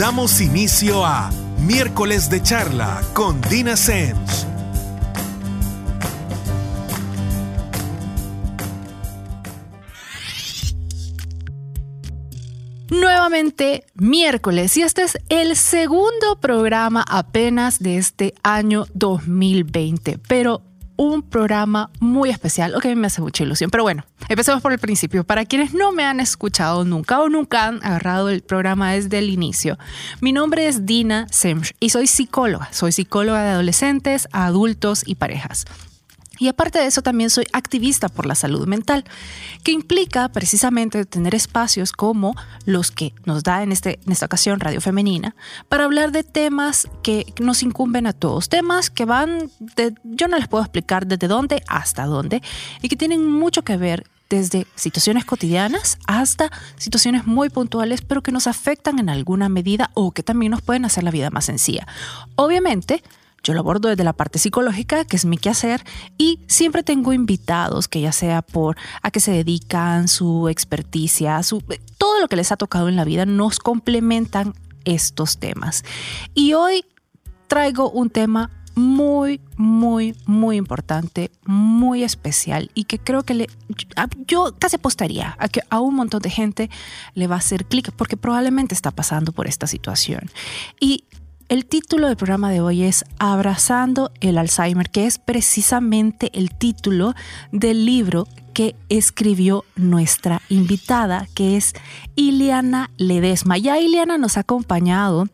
Damos inicio a Miércoles de Charla con Dina Sens. Nuevamente miércoles y este es el segundo programa apenas de este año 2020, pero un programa muy especial, lo que a mí me hace mucha ilusión. Pero bueno, empecemos por el principio. Para quienes no me han escuchado nunca o nunca han agarrado el programa desde el inicio, mi nombre es Dina Semch y soy psicóloga. Soy psicóloga de adolescentes, adultos y parejas. Y aparte de eso, también soy activista por la salud mental, que implica precisamente tener espacios como los que nos da en, este, en esta ocasión Radio Femenina, para hablar de temas que nos incumben a todos, temas que van, de, yo no les puedo explicar desde dónde hasta dónde, y que tienen mucho que ver desde situaciones cotidianas hasta situaciones muy puntuales, pero que nos afectan en alguna medida o que también nos pueden hacer la vida más sencilla. Obviamente, yo lo abordo desde la parte psicológica, que es mi quehacer, y siempre tengo invitados que ya sea por a qué se dedican, su experticia, su, todo lo que les ha tocado en la vida, nos complementan estos temas. Y hoy traigo un tema muy, muy, muy importante, muy especial y que creo que le, yo casi apostaría a que a un montón de gente le va a hacer clic porque probablemente está pasando por esta situación. Y el título del programa de hoy es Abrazando el Alzheimer, que es precisamente el título del libro que escribió nuestra invitada, que es Iliana Ledesma. Ya Iliana nos ha acompañado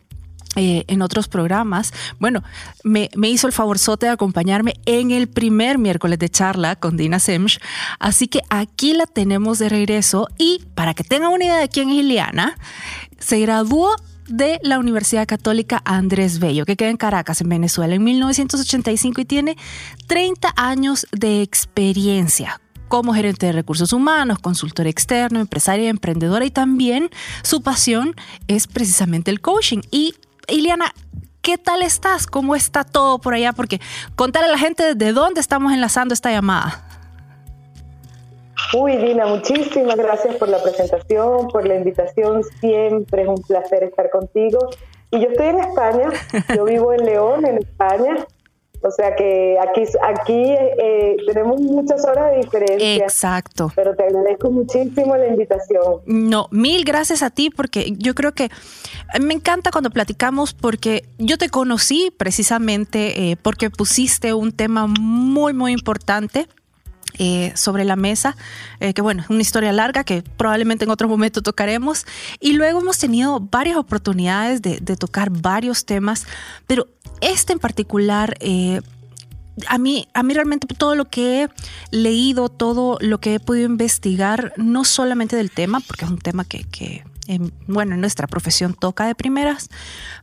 eh, en otros programas. Bueno, me, hizo el favorzote de acompañarme en el primer miércoles de charla con Dina Semch. Así que aquí la tenemos de regreso y para que tengan una idea de quién es Iliana, se graduó de la Universidad Católica Andrés Bello, que queda en Caracas, en Venezuela, en 1985 y tiene 30 años de experiencia como gerente de recursos humanos, consultor externo, empresaria, emprendedora y también su pasión es precisamente el coaching. Y Iliana, ¿qué tal estás? ¿Cómo está todo por allá? Porque contarle a la gente de dónde estamos enlazando esta llamada. Uy, Dina, muchísimas gracias por la presentación, por la invitación. Siempre es un placer estar contigo. Y yo estoy en España, yo vivo en León, en España. O sea que aquí, aquí eh, tenemos muchas horas de diferencia. Exacto. Pero te agradezco muchísimo la invitación. No, mil gracias a ti porque yo creo que me encanta cuando platicamos porque yo te conocí precisamente eh, porque pusiste un tema muy, muy importante eh, sobre la mesa, eh, que bueno, es una historia larga que probablemente en otro momento tocaremos. Y luego hemos tenido varias oportunidades de, tocar varios temas, pero este en particular... Eh, a mí, a mí realmente todo lo que he leído, todo lo que he podido investigar, no solamente del tema, porque es un tema que, que bueno, en nuestra profesión toca de primeras,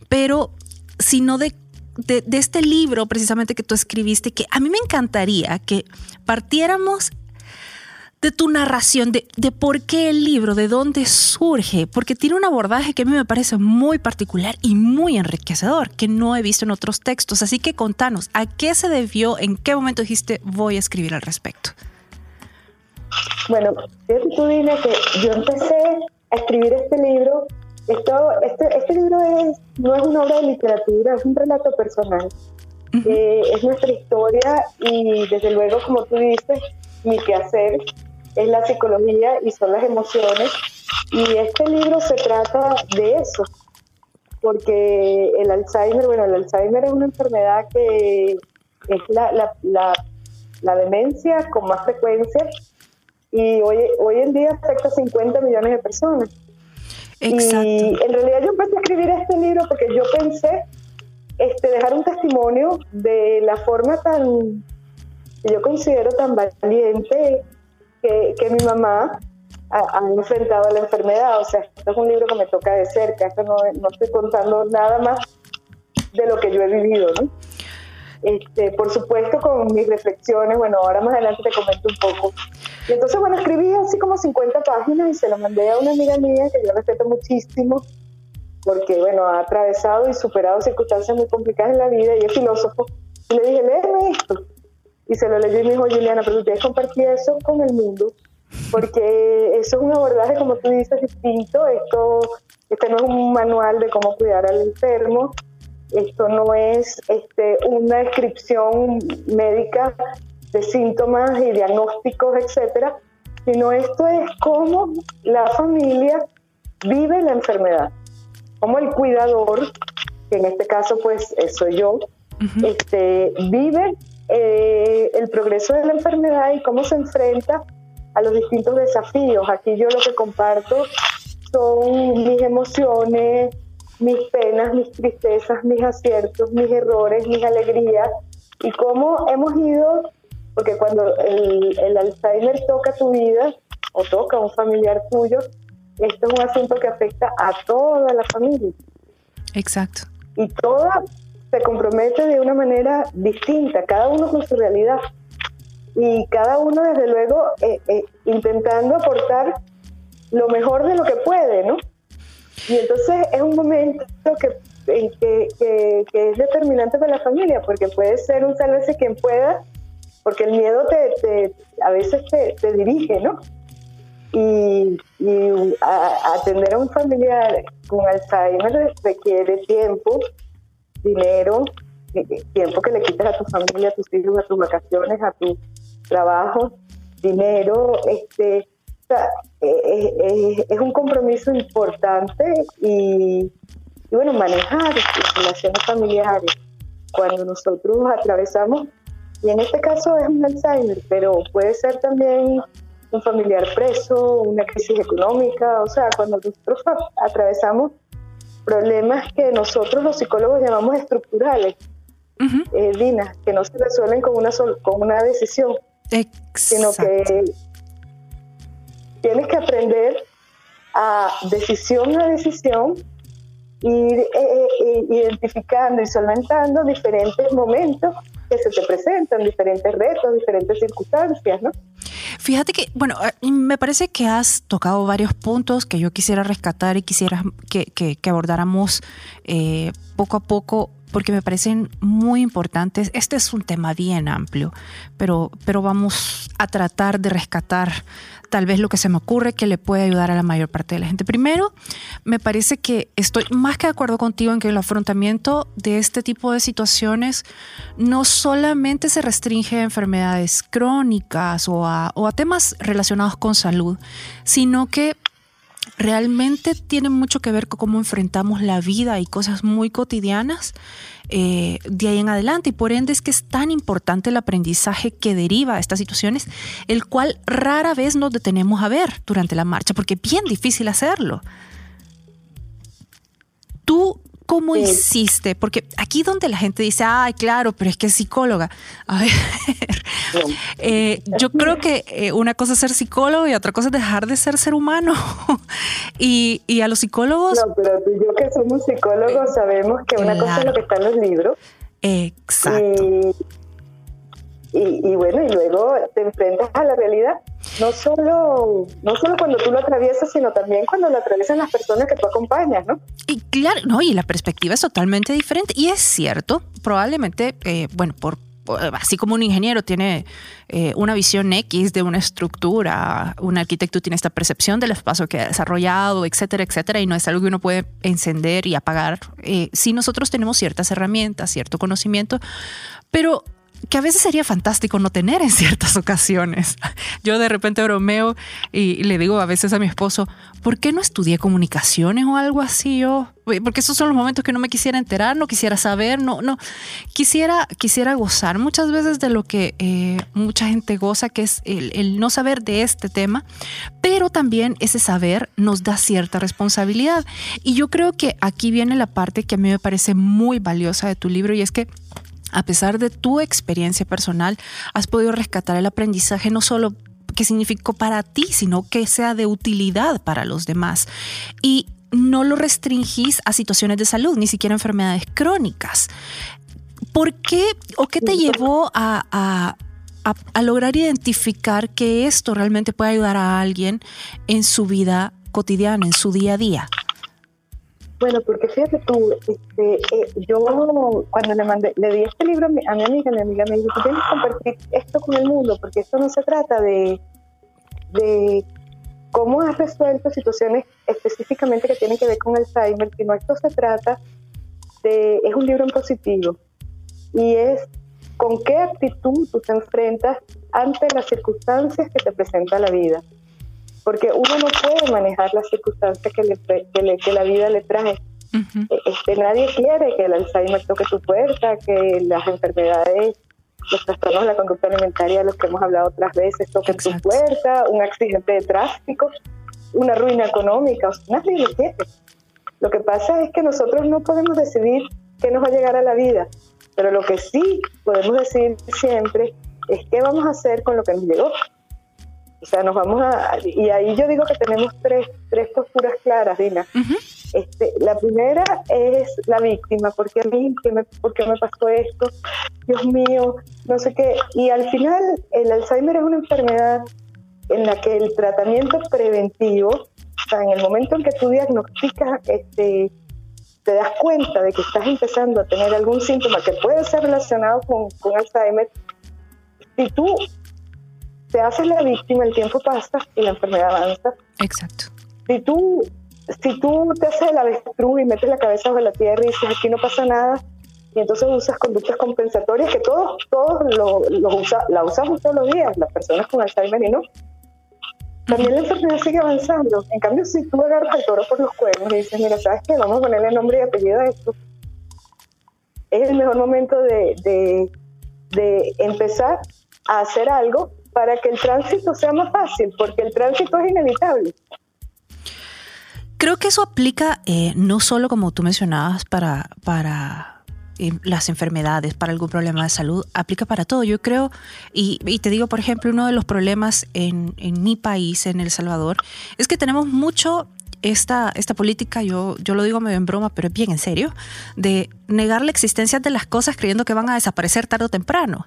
pero sino de de, este libro precisamente que tú escribiste, que a mí me encantaría que partiéramos de tu narración, de, de, por qué el libro, de dónde surge, porque tiene un abordaje que a mí me parece muy particular y muy enriquecedor, que no he visto en otros textos. Así que contanos, ¿a qué se debió, en qué momento dijiste voy a escribir al respecto? Bueno, tú dime que yo empecé a escribir este libro esto, este, este libro es, no es una obra de literatura, es un relato personal. Eh, es nuestra historia y desde luego, como tú dices, mi quehacer es la psicología y son las emociones. Y este libro se trata de eso, porque el Alzheimer, bueno, el Alzheimer es una enfermedad que es la, la, la, la demencia con más frecuencia y hoy, hoy en día afecta a 50 millones de personas. Y en realidad yo empecé a escribir este libro porque yo pensé este, dejar un testimonio de la forma tan, que yo considero tan valiente que, que mi mamá ha, enfrentado la enfermedad. O sea, esto es un libro que me toca de cerca, esto no, no estoy contando nada más de lo que yo he vivido, ¿no? Este, por supuesto con mis reflexiones, bueno, ahora más adelante te comento un poco. Y entonces, bueno, escribí así como 50 páginas y se lo mandé a una amiga mía que yo respeto muchísimo, porque, bueno, ha atravesado y superado circunstancias muy complicadas en la vida y es filósofo. Y le dije, léeme esto. Y se lo leyó y me dijo, Juliana, pero que compartir eso con el mundo, porque eso es un abordaje, como tú dices, distinto. Esto Este no es un manual de cómo cuidar al enfermo, esto no es este, una descripción médica de síntomas y diagnósticos, etcétera, sino esto es cómo la familia vive la enfermedad, cómo el cuidador, que en este caso pues soy yo, este, vive eh, el progreso de la enfermedad y cómo se enfrenta a los distintos desafíos. Aquí yo lo que comparto son mis emociones, mis penas, mis tristezas, mis aciertos, mis errores, mis alegrías y cómo hemos ido, porque cuando el, el Alzheimer toca tu vida o toca a un familiar tuyo, esto es un asunto que afecta a toda la familia. Exacto. Y toda se compromete de una manera distinta, cada uno con su realidad. Y cada uno, desde luego, eh, eh, intentando aportar lo mejor de lo que puede, ¿no? Y entonces es un momento que, que, que, es determinante para la familia, porque puede ser un sálvese quien pueda, porque el miedo te, a veces te, te, dirige, ¿no? Y, y atender a un familiar con Alzheimer requiere tiempo, dinero, tiempo que le quitas a tu familia, a tus hijos, a tus vacaciones, a tu trabajo, dinero, este, es un compromiso importante y, bueno, manejar las relaciones familiares. Cuando nosotros atravesamos, y en este caso es un Alzheimer, pero puede ser también un familiar preso, una crisis económica, o sea, cuando nosotros atravesamos problemas que nosotros los psicólogos llamamos estructurales, Dina, que no se resuelven con una, con una decisión, sino que tienes que aprender a decisión a decisión ir eh, eh, eh, identificando y solventando diferentes momentos que se te presentan, diferentes retos, diferentes circunstancias, ¿no? Fíjate que, bueno, me parece que has tocado varios puntos que yo quisiera rescatar y quisiera que, que, abordáramos poco a poco porque me parecen muy importantes. Este es un tema bien amplio, pero, pero vamos a tratar de rescatar tal vez lo que se me ocurre que le puede ayudar a la mayor parte de la gente. Primero, me parece que estoy más que de acuerdo contigo en que el afrontamiento de este tipo de situaciones no solamente se restringe a enfermedades crónicas o a, o a temas relacionados con salud, sino que realmente tiene mucho que ver con cómo enfrentamos la vida y cosas muy cotidianas eh, de ahí en adelante. Y por ende es que es tan importante el aprendizaje que deriva de estas situaciones, el cual rara vez nos detenemos a ver durante la marcha, porque es bien difícil hacerlo. Tú ¿Cómo hiciste? Porque aquí donde la gente dice, ay, claro, pero es que es psicóloga. A ver, eh, yo creo que eh, una cosa es ser psicólogo y otra cosa es dejar de ser ser humano. y, y, a los psicólogos... No, pero tú y yo que somos psicólogos sabemos que una cosa es lo que está en los libros. Exacto. Y, bueno, y luego te enfrentas a la realidad, no solo, no solo cuando tú lo atraviesas, sino también cuando lo atraviesan las personas que tú acompañas, ¿no? Y claro, no, y la perspectiva es totalmente diferente. Y es cierto, probablemente, eh, bueno, por así como un ingeniero tiene eh, una visión X de una estructura, un arquitecto tiene esta percepción del espacio que ha desarrollado, etcétera, etcétera, y no es algo que uno puede encender y apagar. Eh, si nosotros tenemos ciertas herramientas, cierto conocimiento, pero que a veces sería fantástico no tener en ciertas ocasiones. Yo de repente bromeo y le digo a veces a mi esposo, ¿por qué no estudié comunicaciones o algo así yo? Porque esos son los momentos que no me quisiera enterar, no quisiera saber, no, no. Quisiera, quisiera gozar muchas veces de lo que eh, mucha gente goza, que es el, el no saber de este tema, pero también ese saber nos da cierta responsabilidad. Y yo creo que aquí viene la parte que a mí me parece muy valiosa de tu libro y es que a pesar de tu experiencia personal, has podido rescatar el aprendizaje no solo que significó para ti, sino que sea de utilidad para los demás. Y no lo restringís a situaciones de salud, ni siquiera enfermedades crónicas. ¿Por qué o qué te llevó a, a, lograr identificar que esto realmente puede ayudar a alguien en su vida cotidiana, en su día a día? Bueno, porque fíjate tú, este, eh, yo cuando le mandé, le di este libro a mi, amiga, mi amiga me dijo, tienes que compartir esto con el mundo, porque esto no se trata de, de cómo has resuelto situaciones específicamente que tienen que ver con Alzheimer, sino esto se trata de, es un libro en positivo y es con qué actitud tú te enfrentas ante las circunstancias que te presenta la vida. Porque uno no puede manejar las circunstancias que, le, que, la vida le trae. E, este, nadie quiere que el Alzheimer toque tu puerta, que las enfermedades, los trastornos de la conducta alimentaria, de los que hemos hablado otras veces, toquen tu puerta, un accidente de tráfico, una ruina económica, nadie lo quiere. Lo que pasa es que nosotros no podemos decidir qué nos va a llegar a la vida, pero lo que sí podemos decir siempre es qué vamos a hacer con lo que nos llegó. O sea, nos vamos a... Y ahí yo digo que tenemos tres, tres posturas claras, Dina. este, la primera es la víctima, porque a mí, ¿qué me, ¿por qué me pasó esto? Dios mío, no sé qué. Y al final, el Alzheimer es una enfermedad en la que el tratamiento preventivo, o sea, en el momento en que tú diagnosticas este, te das cuenta de que estás empezando a tener algún síntoma que puede ser relacionado con, con Alzheimer, si tú te haces la víctima, el tiempo pasa y la enfermedad avanza. Exacto. Si tú, si tú te haces la avestruz y metes la cabeza bajo la tierra y dices aquí no pasa nada, y entonces usas conductas compensatorias que todos, todos lo, lo usa, la usamos todos los días, las personas con Alzheimer y no, también la enfermedad sigue avanzando. En cambio, si tú agarras al toro por los cuernos y dices, mira, ¿sabes qué? Vamos a ponerle nombre y apellido a esto. Es el mejor momento de, de, de empezar a hacer algo para que el tránsito sea más fácil, porque el tránsito es inevitable. Creo que eso aplica eh, no solo como tú mencionabas para, para las enfermedades, para algún problema de salud, aplica para todo. Yo creo, y, te digo, por ejemplo, uno de los problemas en, mi país, en El Salvador, es que tenemos mucho esta, esta política, yo, yo lo digo medio en broma, pero es bien en serio, de negar la existencia de las cosas creyendo que van a desaparecer tarde o temprano.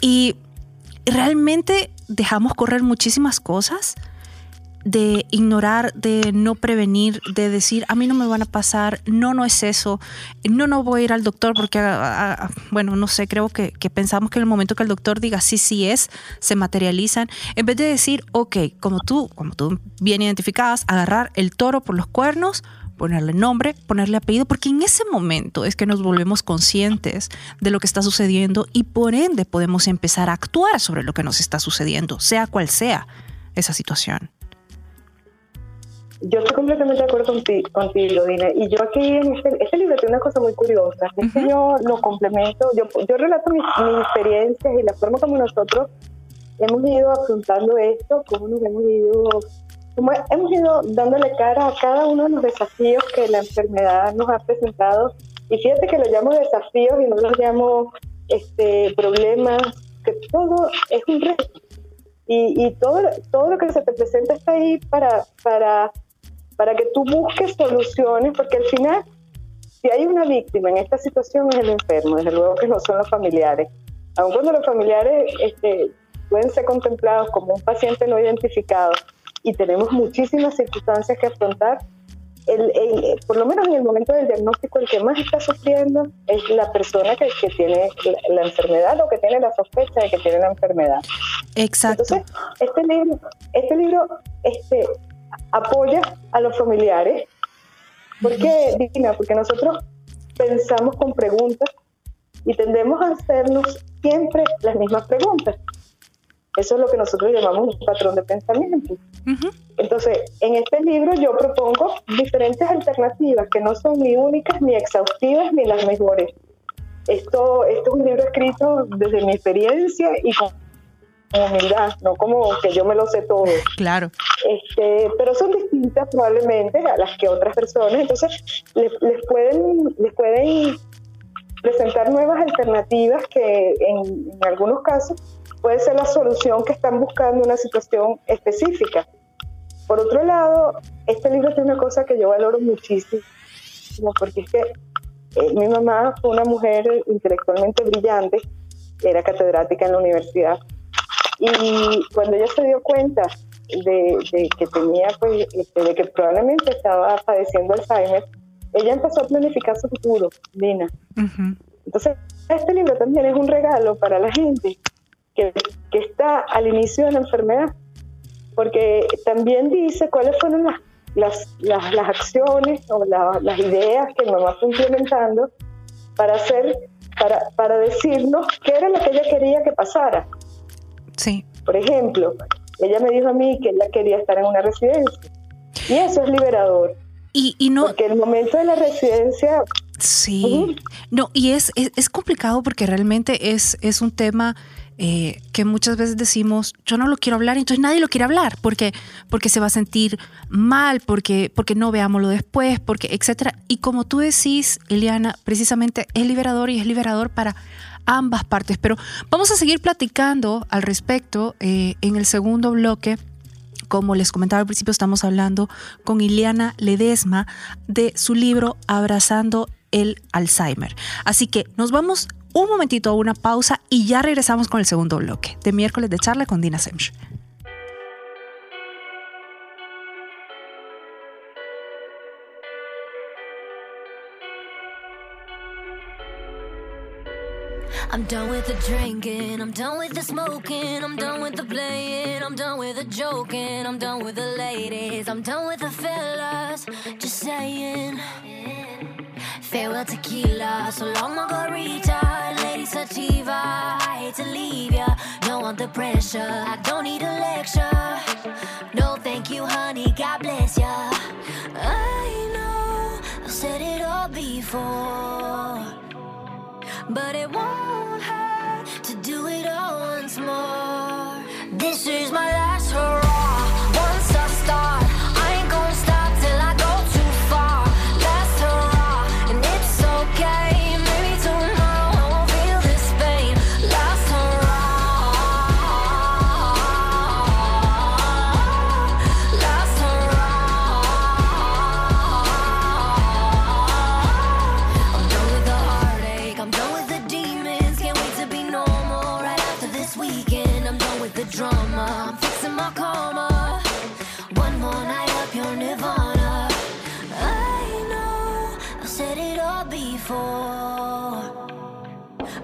Y realmente dejamos correr muchísimas cosas de ignorar, de no prevenir, de decir, a mí no me van a pasar, no, no es eso, no, no voy a ir al doctor porque, ah, ah, ah, bueno, no sé, creo que, pensamos que en el momento que el doctor diga sí, sí es, se materializan, en vez de decir, ok, como tú, como tú bien identificabas, agarrar el toro por los cuernos, ponerle nombre, ponerle apellido, porque en ese momento es que nos volvemos conscientes de lo que está sucediendo y por ende podemos empezar a actuar sobre lo que nos está sucediendo, sea cual sea esa situación. Yo estoy completamente de acuerdo contigo, contigo Dina. Y yo aquí en este, este, libro tiene una cosa muy curiosa. Es que yo lo complemento, yo, yo relato mis, experiencias y la forma como nosotros hemos ido afrontando esto, cómo nos hemos ido, hemos ido dándole cara a cada uno de los desafíos que la enfermedad nos ha presentado. Y fíjate que lo llamo desafíos y no los llamo este, problemas, que todo es un reto. Y, y, todo, todo lo que se te presenta está ahí para, para para que tú busques soluciones, porque al final, si hay una víctima en esta situación es el enfermo, desde luego que no son los familiares. Aun cuando los familiares este, pueden ser contemplados como un paciente no identificado y tenemos muchísimas circunstancias que afrontar, el, por lo menos en el momento del diagnóstico, el que más está sufriendo es la persona que, que tiene la, enfermedad o que tiene la sospecha de que tiene la enfermedad. Exacto. Entonces, este libro, este libro este, apoya a los familiares. ¿Por qué, Dina? Porque nosotros pensamos con preguntas y tendemos a hacernos siempre las mismas preguntas. Eso es lo que nosotros llamamos un patrón de pensamiento. Entonces, en este libro yo propongo diferentes alternativas que no son ni únicas, ni exhaustivas, ni las mejores. Esto, esto es un libro escrito desde mi experiencia y con humildad, no como que yo me lo sé todo. Claro. Este, pero son distintas probablemente a las que otras personas, entonces les, pueden, les pueden presentar nuevas alternativas que en, algunos casos puede ser la solución que están buscando una situación específica. Por otro lado, este libro tiene una cosa que yo valoro muchísimo, porque es que eh, mi mamá fue una mujer intelectualmente brillante, era catedrática en la universidad, y cuando ella se dio cuenta de, que tenía, pues, este, de que probablemente estaba padeciendo Alzheimer, ella empezó a planificar su futuro, Dina. Entonces, este libro también es un regalo para la gente que, que está al inicio de la enfermedad, porque también dice cuáles fueron las, las, las, las acciones o las ideas que mamá fue implementando para hacer, para, para decirnos qué era lo que ella quería que pasara. Sí. Por ejemplo, ella me dijo a mí que ella quería estar en una residencia. Y eso es liberador. Y, y no. Porque el momento de la residencia. Sí. No, y es, es, es, complicado porque realmente es, es un tema eh, que muchas veces decimos, yo no lo quiero hablar, entonces nadie lo quiere hablar, porque, porque se va a sentir mal, porque, porque no veámoslo después, porque, etcétera. Y como tú decís, Eliana, precisamente es liberador y es liberador para ambas partes. Pero vamos a seguir platicando al respecto eh, en el segundo bloque. Como les comentaba al principio, estamos hablando con Ileana Ledesma de su libro Abrazando el Alzheimer. Así que nos vamos un momentito una pausa y ya regresamos con el segundo bloque de miércoles de charla con Dina Semch. I'm done with the drinking, I'm done with the smoking, I'm done with the playing, I'm done with the joking, I'm done with the ladies, I'm done with the fellas, just saying. Farewell tequila, so long margarita, lady sativa. I hate to leave ya, no want the pressure. I don't need a lecture. No, thank you, honey. God bless ya. I know I've said it all before, but it won't hurt to do it all once more. This is my last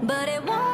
but it won't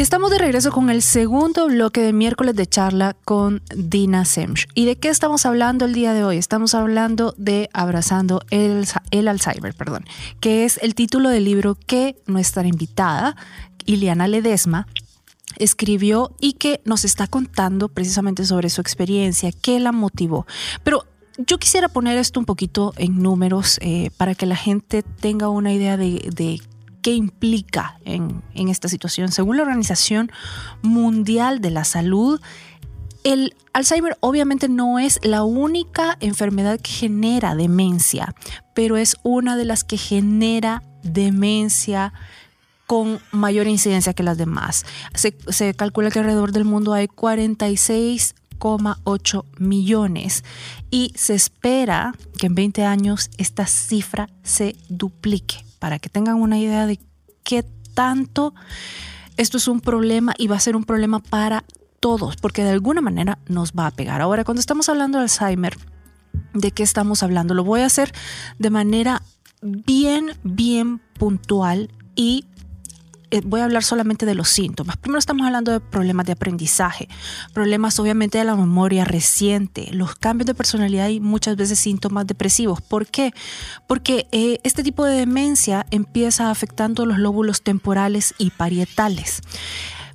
Estamos de regreso con el segundo bloque de miércoles de charla con Dina Semch. ¿Y de qué estamos hablando el día de hoy? Estamos hablando de Abrazando el, el Alzheimer, perdón, que es el título del libro que nuestra invitada, Ileana Ledesma, escribió y que nos está contando precisamente sobre su experiencia, qué la motivó. Pero yo quisiera poner esto un poquito en números eh, para que la gente tenga una idea de, de qué implica en, en, esta situación. Según la Organización Mundial de la Salud, el Alzheimer obviamente no es la única enfermedad que genera demencia, pero es una de las que genera demencia con mayor incidencia que las demás. Se, se calcula que alrededor del mundo hay 46,8 millones y se espera que en 20 años esta cifra se duplique para que tengan una idea de qué tanto esto es un problema y va a ser un problema para todos, porque de alguna manera nos va a pegar. Ahora, cuando estamos hablando de Alzheimer, ¿de qué estamos hablando? Lo voy a hacer de manera bien, bien puntual y voy a hablar solamente de los síntomas. Primero estamos hablando de problemas de aprendizaje, problemas obviamente de la memoria reciente, los cambios de personalidad y muchas veces síntomas depresivos. ¿Por qué? Porque eh, este tipo de demencia empieza afectando los lóbulos temporales y parietales.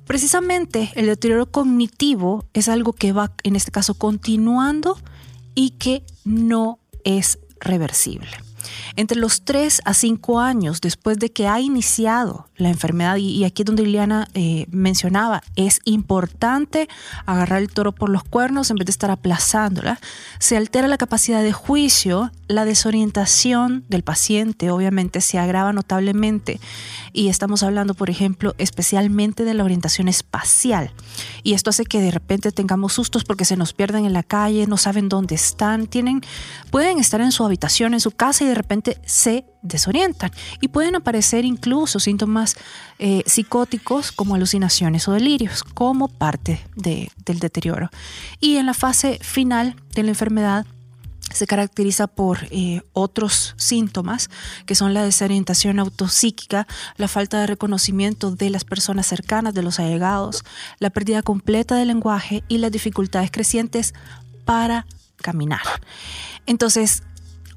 Precisamente el deterioro cognitivo es algo que va, en este caso, continuando y que no es reversible. Entre los 3 a 5 años después de que ha iniciado la enfermedad, y, aquí es donde Liliana eh, mencionaba, es importante agarrar el toro por los cuernos en vez de estar aplazándola, se altera la capacidad de juicio, la desorientación del paciente obviamente se agrava notablemente y estamos hablando, por ejemplo, especialmente de la orientación espacial. Y esto hace que de repente tengamos sustos porque se nos pierden en la calle, no saben dónde están, tienen, pueden estar en su habitación, en su casa y de se desorientan. Y pueden aparecer incluso síntomas eh, psicóticos como alucinaciones o delirios como parte del deterioro. Y en la fase final de la enfermedad, se caracteriza por eh, otros síntomas que son la desorientación autopsíquica, la falta de reconocimiento de las personas cercanas, de los allegados, la pérdida completa del lenguaje y las dificultades crecientes para caminar. Entonces,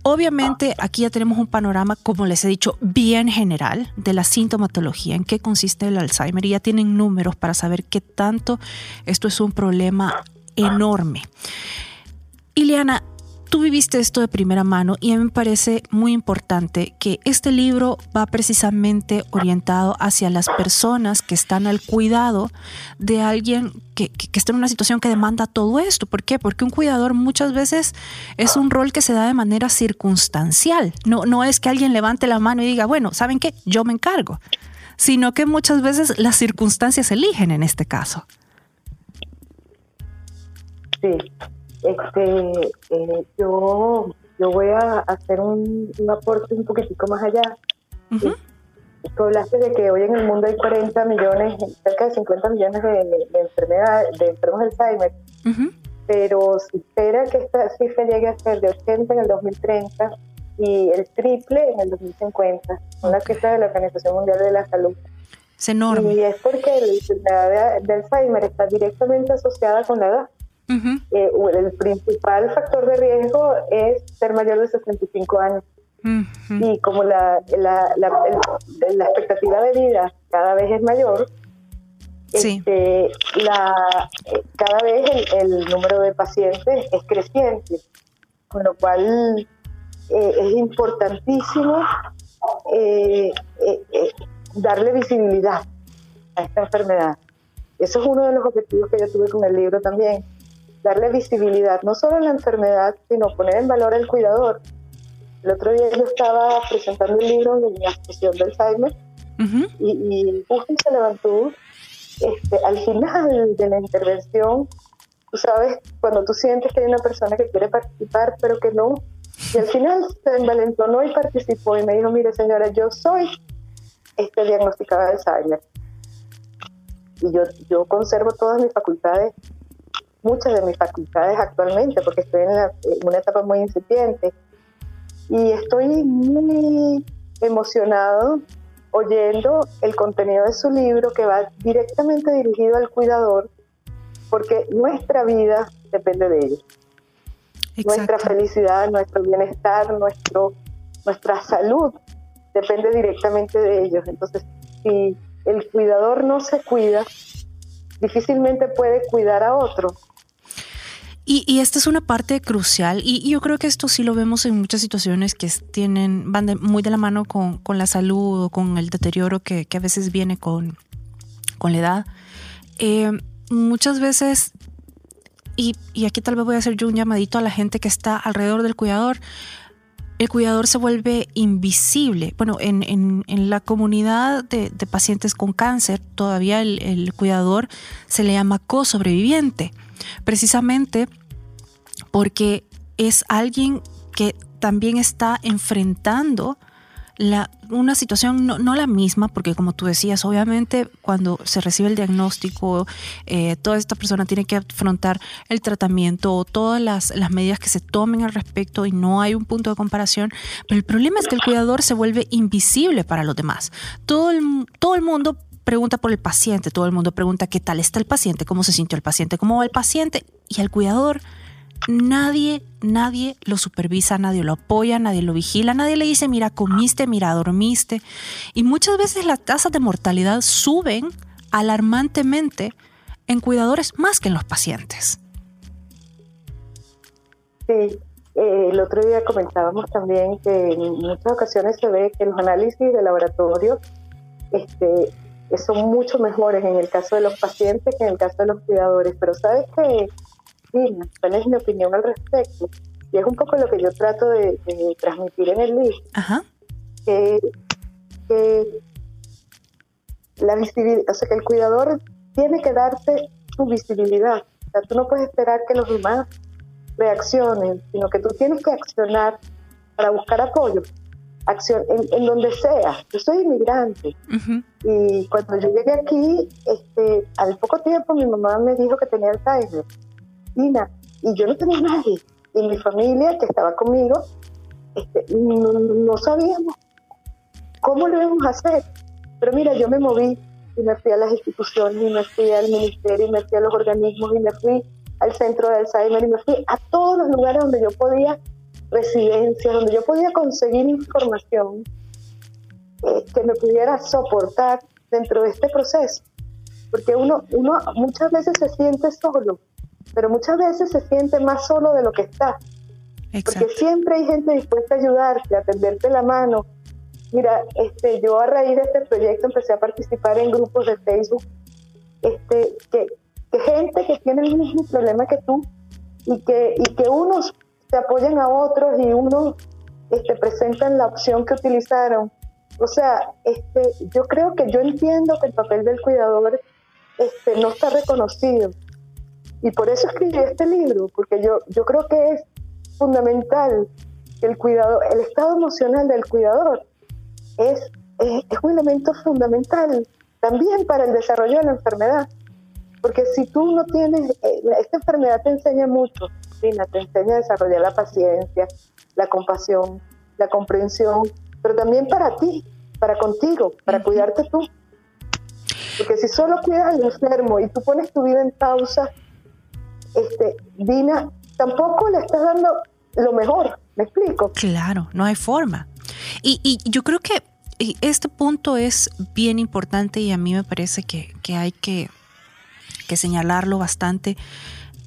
Obviamente aquí ya tenemos un panorama, como les he dicho, bien general de la sintomatología, en qué consiste el Alzheimer y ya tienen números para saber qué tanto esto es un problema enorme. Ileana, Tú viviste esto de primera mano y a mí me parece muy importante que este libro va precisamente orientado hacia las personas que están al cuidado de alguien que, está en una situación que demanda todo esto. ¿Por qué? Porque un cuidador muchas veces es un rol que se da de manera circunstancial. No, no es que alguien levante la mano y diga, bueno, ¿saben qué? Yo me encargo. Sino que muchas veces las circunstancias eligen en este caso. Sí, este, eh, yo, yo voy a hacer un, aporte un poquitico más allá. Tú hablaste de que hoy en el mundo hay 40 millones, cerca de 50 millones de, de enfermedades, de enfermos de Alzheimer, pero se espera que esta cifra llegue a ser de 80 en el 2030 y el triple en el 2050, con la cifra de la Organización Mundial de la Salud. Es enorme. Y es porque la enfermedad de Alzheimer está directamente asociada con la edad. Eh, el principal factor de riesgo es ser mayor de 65 años. Y como la, la, la, expectativa de vida cada vez es mayor, este, la, eh, cada vez el, número de pacientes es creciente, con lo cual eh, es importantísimo darle visibilidad a esta enfermedad. Eso es uno de los objetivos que yo tuve con el libro también darle visibilidad, no solo a la enfermedad, sino poner en valor al cuidador. El otro día yo estaba presentando el libro de mi asociación del Alzheimer y, y justo se levantó este, al final de la intervención, tú sabes, cuando tú sientes que hay una persona que quiere participar pero que no, y al final se envalentonó y participó y me dijo, mire señora, yo soy este diagnosticada de Alzheimer y yo, yo conservo todas mis facultades muchas de mis facultades actualmente, porque estoy en, una etapa muy incipiente. Y estoy muy emocionado oyendo el contenido de su libro que va directamente dirigido al cuidador, porque nuestra vida depende de ellos. Nuestra felicidad, nuestro bienestar, nuestro, nuestra salud depende directamente de ellos. Entonces, si el cuidador no se cuida, difícilmente puede cuidar a otro. Y, esta es una parte crucial y, yo creo que esto sí lo vemos en muchas situaciones que tienen, van muy de la mano con, la salud o con el deterioro que, a veces viene con, con la edad. Eh, muchas veces, y, aquí tal vez voy a hacer yo un llamadito a la gente que está alrededor del cuidador, el cuidador se vuelve invisible. Bueno, en, la comunidad de, pacientes con cáncer, todavía el, cuidador se le llama co-sobreviviente precisamente porque es alguien que también está enfrentando una situación no, la misma, porque como tú decías, obviamente cuando se recibe el diagnóstico, eh, toda esta persona tiene que afrontar el tratamiento o todas las, las, medidas que se tomen al respecto y no hay un punto de comparación, pero el problema es que el cuidador se vuelve invisible para los demás. Todo el, todo el mundo pregunta por el paciente, todo el mundo pregunta qué tal está el paciente, cómo se sintió el paciente, cómo va el paciente. Y al cuidador, nadie, nadie lo supervisa, nadie lo apoya, nadie lo vigila, nadie le dice, mira, comiste, mira, dormiste. Y muchas veces las tasas de mortalidad suben alarmantemente en cuidadores más que en los pacientes. Sí, eh, el otro día comentábamos también que en muchas ocasiones se ve que los análisis de laboratorio este, son mucho mejores en el caso de los pacientes que en el caso de los cuidadores. Pero sabes que, cuál es mi opinión al respecto, y es un poco lo que yo trato de, transmitir en el libro, Que, la visibilidad, o sea, que el cuidador tiene que darte su visibilidad. O sea, tú no puedes esperar que los demás reaccionen, sino que tú tienes que accionar para buscar apoyo. Acción, en, donde sea. Yo soy inmigrante y cuando yo llegué aquí, este, al poco tiempo mi mamá me dijo que tenía Alzheimer. Tina, y yo no tenía nadie. Y mi familia que estaba conmigo, este, no, no sabíamos cómo lo íbamos a hacer. Pero mira, yo me moví y me fui a las instituciones y me fui al ministerio y me fui a los organismos y me fui al centro de Alzheimer y me fui a todos los lugares donde yo podía, residencias, donde yo podía conseguir información eh, que me pudiera soportar dentro de este proceso. Porque uno, uno muchas veces se siente solo, pero muchas veces se siente más solo de lo que está. Porque siempre hay gente dispuesta a ayudarte, a tenderte la mano. Mira, este, yo a raíz de este proyecto empecé a participar en grupos de Facebook este, que, que gente que tiene el mismo problema que tú y que, y que unos se apoyan a otros y unos este, presentan la opción que utilizaron. O sea, este, yo creo que yo entiendo que el papel del cuidador este, no está reconocido. Y por eso escribí este libro, porque yo, yo creo que es fundamental que el cuidador, el estado emocional del cuidador es, es, es un elemento fundamental también para el desarrollo de la enfermedad. Porque si tú no tienes, eh, esta enfermedad te enseña mucho, Rina, te enseña a desarrollar la paciencia, la compasión, la comprensión, pero también para ti, para contigo, para cuidarte tú. Porque si solo cuidas al enfermo y tú pones tu vida en pausa, este, Dina, tampoco le estás dando lo mejor, ¿me explico? Claro, no hay forma. Y, y yo creo que este punto es bien importante y a mí me parece que, que hay que que señalarlo bastante.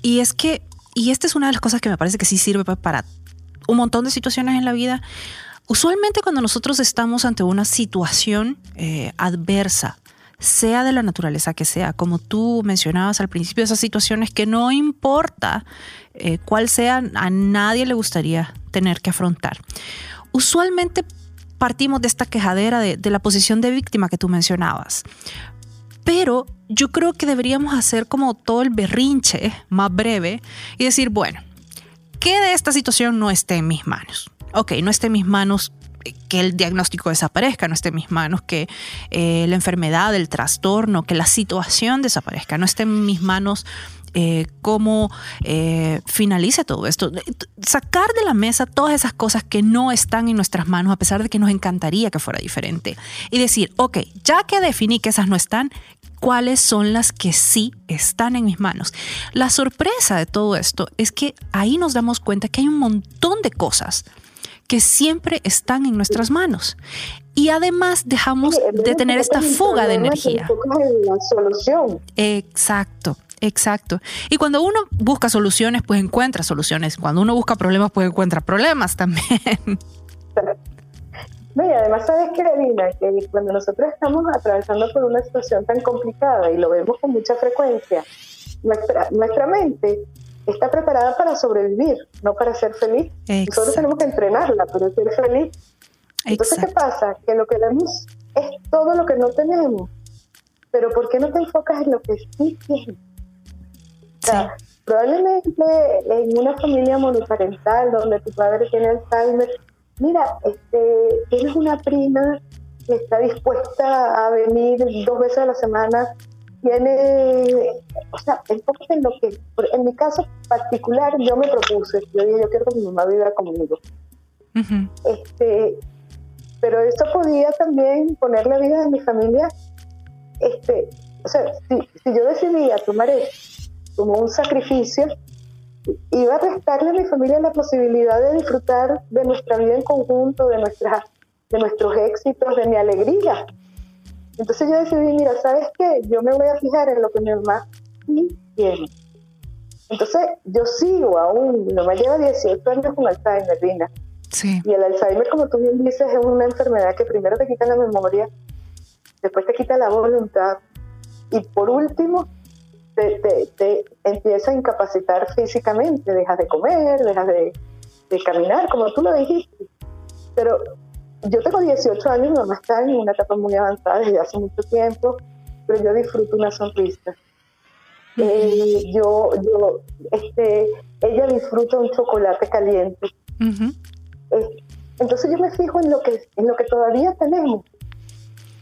Y es que, y esta es una de las cosas que me parece que sí sirve para un montón de situaciones en la vida. Usualmente cuando nosotros estamos ante una situación eh, adversa, sea de la naturaleza que sea, como tú mencionabas al principio, esas situaciones que no importa eh, cuál sea, a nadie le gustaría tener que afrontar. Usualmente partimos de esta quejadera de, la posición de víctima que tú mencionabas. Pero yo creo que deberíamos hacer como todo el berrinche más breve y decir, bueno, ¿qué de esta situación no esté en mis manos? Ok, no esté en mis manos que el diagnóstico desaparezca, no esté en mis manos que eh, la enfermedad, el trastorno, que la situación desaparezca, no esté en mis manos eh, cómo eh, finalice todo esto. Sacar de la mesa todas esas cosas que no están en nuestras manos, a pesar de que nos encantaría que fuera diferente. Y decir, ok, ya que definí que esas no están, cuáles son las que sí están en mis manos. La sorpresa de todo esto es que ahí nos damos cuenta que hay un montón de cosas que siempre están en nuestras manos. Y además dejamos de tener esta fuga de energía. Exacto, exacto. Y cuando uno busca soluciones, pues encuentra soluciones. Cuando uno busca problemas, pues encuentra problemas también. Y además, ¿sabes qué, Lina? Que cuando nosotros estamos atravesando por una situación tan complicada y lo vemos con mucha frecuencia, nuestra, nuestra mente está preparada para sobrevivir, no para ser feliz. Nosotros tenemos que entrenarla para ser feliz. Entonces, ¿qué pasa? Que lo que vemos es todo lo que no tenemos. Pero ¿por qué no te enfocas en lo que sí tienes? O sea, probablemente en una familia monoparental donde tu padre tiene Alzheimer, mira, este, tienes una prima que está dispuesta a venir dos veces a la semana, tiene, o sea, enfócate en lo que, en mi caso particular, yo me propuse, yo dije, yo quiero que mi mamá viva conmigo. este, pero eso podía también poner la vida de mi familia este, o sea, si, si yo decidía tomar esto como un sacrificio, iba a restarle a mi familia la posibilidad de disfrutar de nuestra vida en conjunto, de, nuestra, de nuestros éxitos, de mi alegría. Entonces yo decidí, mira, ¿sabes qué? Yo me voy a fijar en lo que mi mamá sí tiene. Entonces yo sigo aún, mi mamá lleva 18 años con Alzheimer, Rina. Sí. Y el Alzheimer, como tú bien dices, es una enfermedad que primero te quita la memoria, después te quita la voluntad y por último te, te, te empieza a incapacitar físicamente, dejas de comer, dejas de, de caminar, como tú lo dijiste. Pero yo tengo 18 años, mi mamá está en una etapa muy avanzada desde hace mucho tiempo, pero yo disfruto una sonrisa. Eh, yo, yo, este, ella disfruta un chocolate caliente. Ujú. Eh, entonces yo me fijo en lo que en lo que todavía tenemos,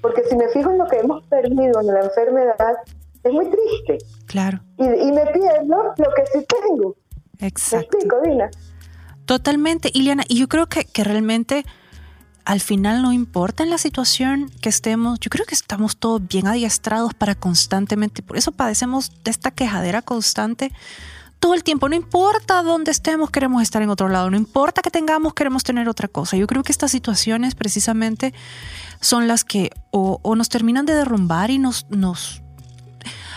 porque si me fijo en lo que hemos perdido en la enfermedad es muy triste Claro, y, y me pierdo lo que sí tengo. ¿Me exacto. explico, Dina? Totalmente, Iliana. Y yo creo que, que realmente al final no importa en la situación que estemos, yo creo que estamos todos bien adiestrados para constantemente, por eso padecemos de esta quejadera constante todo el tiempo, no importa dónde estemos, queremos estar en otro lado, no importa que tengamos, queremos tener otra cosa. Yo creo que estas situaciones precisamente son las que o, o nos terminan de derrumbar y nos, nos,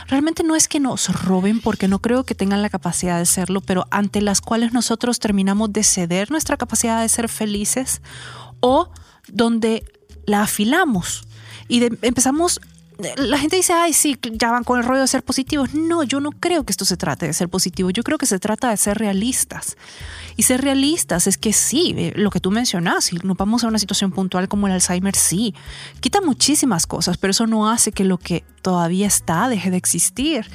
realmente no es que nos roben porque no creo que tengan la capacidad de hacerlo, pero ante las cuales nosotros terminamos de ceder nuestra capacidad de ser felices o donde la afilamos y de- empezamos la gente dice, ay, sí, ya van con el rollo de ser positivos. No, yo no creo que esto se trate de ser positivo. Yo creo que se trata de ser realistas. Y ser realistas es que sí, eh, lo que tú mencionas, si nos vamos a una situación puntual como el Alzheimer, sí, quita muchísimas cosas, pero eso no hace que lo que todavía está deje de existir.